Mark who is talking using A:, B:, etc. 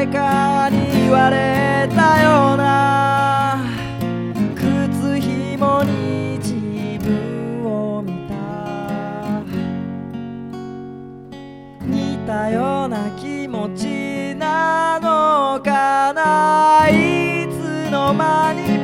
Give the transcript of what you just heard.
A: 誰かに言われたような。靴ひもに自分を見た。似たような気持ちなのかな。いつの間に